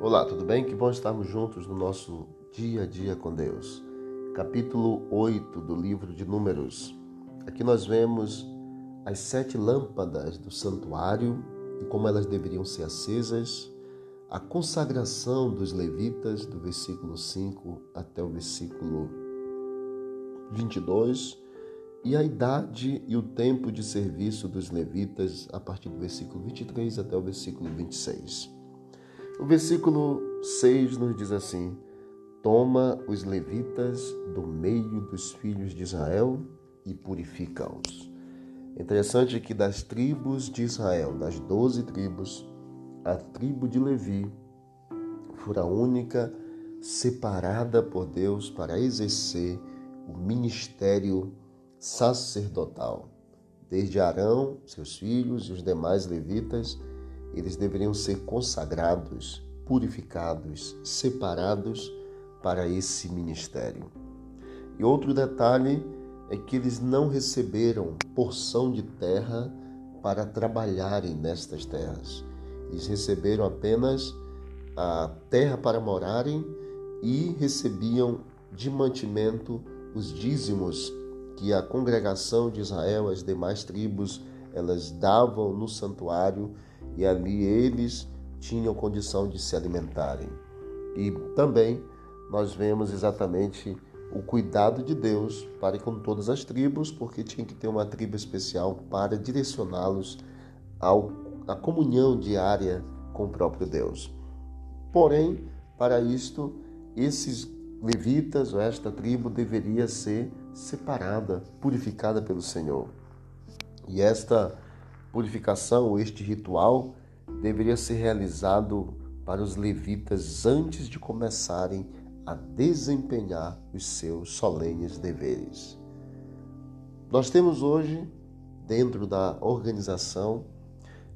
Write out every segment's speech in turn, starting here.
Olá, tudo bem? Que bom estarmos juntos no nosso dia a dia com Deus. Capítulo 8 do livro de Números. Aqui nós vemos as sete lâmpadas do santuário e como elas deveriam ser acesas, a consagração dos levitas, do versículo 5 até o versículo 22, e a idade e o tempo de serviço dos levitas, a partir do versículo 23 até o versículo 26. O versículo 6 nos diz assim: Toma os levitas do meio dos filhos de Israel e purifica-os. Interessante que das tribos de Israel, das doze tribos, a tribo de Levi fora a única separada por Deus para exercer o ministério sacerdotal. Desde Arão, seus filhos e os demais levitas, eles deveriam ser consagrados, purificados, separados para esse ministério. E outro detalhe é que eles não receberam porção de terra para trabalharem nestas terras. Eles receberam apenas a terra para morarem e recebiam de mantimento os dízimos que a congregação de Israel, as demais tribos, elas davam no santuário e ali eles tinham condição de se alimentarem. E também nós vemos exatamente o cuidado de Deus para com todas as tribos, porque tinha que ter uma tribo especial para direcioná-los à comunhão diária com o próprio Deus. Porém, para isto, esses levitas, ou esta tribo, deveria ser separada, purificada pelo Senhor. E esta purificação, este ritual, deveria ser realizado para os levitas antes de começarem a desempenhar os seus solenes deveres. Nós temos hoje, dentro da organização,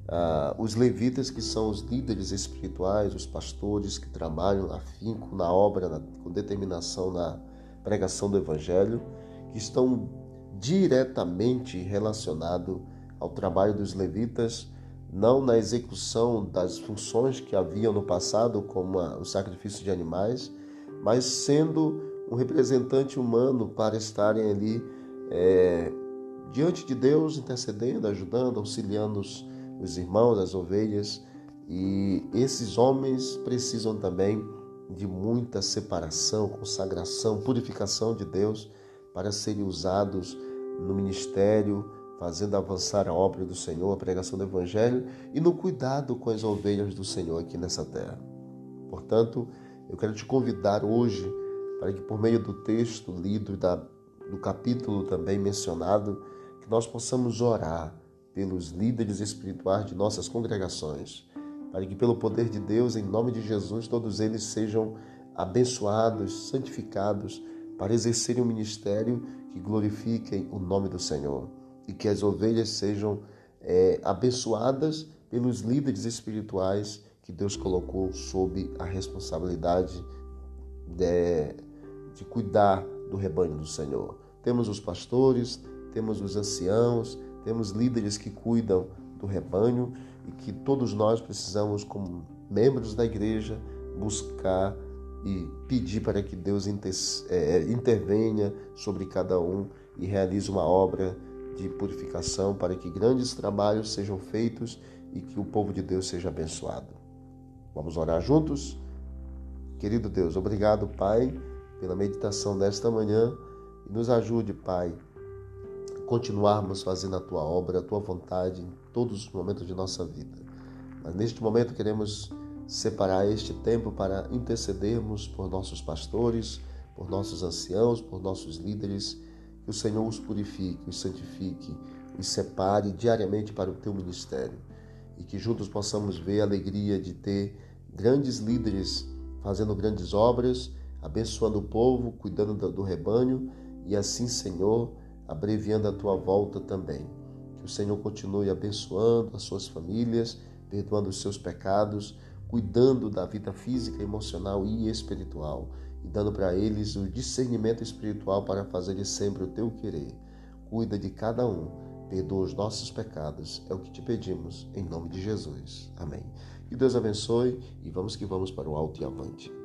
uh, os levitas, que são os líderes espirituais, os pastores que trabalham afinco na obra, na, com determinação na pregação do Evangelho, que estão diretamente relacionados ao trabalho dos levitas, não na execução das funções que haviam no passado, como o sacrifício de animais, mas sendo um representante humano para estarem ali é, diante de Deus, intercedendo, ajudando, auxiliando os, os irmãos, as ovelhas. E esses homens precisam também de muita separação, consagração, purificação de Deus para serem usados no ministério, fazendo avançar a obra do Senhor, a pregação do Evangelho e no cuidado com as ovelhas do Senhor aqui nessa terra. Portanto, eu quero te convidar hoje para que, por meio do texto lido, da, do capítulo também mencionado, que nós possamos orar pelos líderes espirituais de nossas congregações, para que, pelo poder de Deus, em nome de Jesus, todos eles sejam abençoados, santificados, para exercerem um ministério que glorifiquem o nome do Senhor e que as ovelhas sejam é, abençoadas pelos líderes espirituais que Deus colocou sob a responsabilidade de, de cuidar do rebanho do Senhor. Temos os pastores, temos os anciãos, temos líderes que cuidam do rebanho e que todos nós precisamos, como membros da igreja, buscar e pedir para que Deus é, intervenha sobre cada um e realize uma obra de purificação para que grandes trabalhos sejam feitos e que o povo de Deus seja abençoado. Vamos orar juntos? Querido Deus, obrigado, Pai, pela meditação desta manhã e nos ajude, Pai, a continuarmos fazendo a tua obra, a tua vontade em todos os momentos de nossa vida. Mas neste momento queremos separar este tempo para intercedermos por nossos pastores, por nossos anciãos, por nossos líderes que o Senhor os purifique, os santifique, os separe diariamente para o teu ministério e que juntos possamos ver a alegria de ter grandes líderes fazendo grandes obras, abençoando o povo, cuidando do rebanho e assim, Senhor, abreviando a tua volta também. Que o Senhor continue abençoando as suas famílias, perdoando os seus pecados, cuidando da vida física, emocional e espiritual e dando para eles o discernimento espiritual para fazerem sempre o teu querer. Cuida de cada um. perdoa os nossos pecados, é o que te pedimos, em nome de Jesus. Amém. Que Deus abençoe e vamos que vamos para o alto e avante.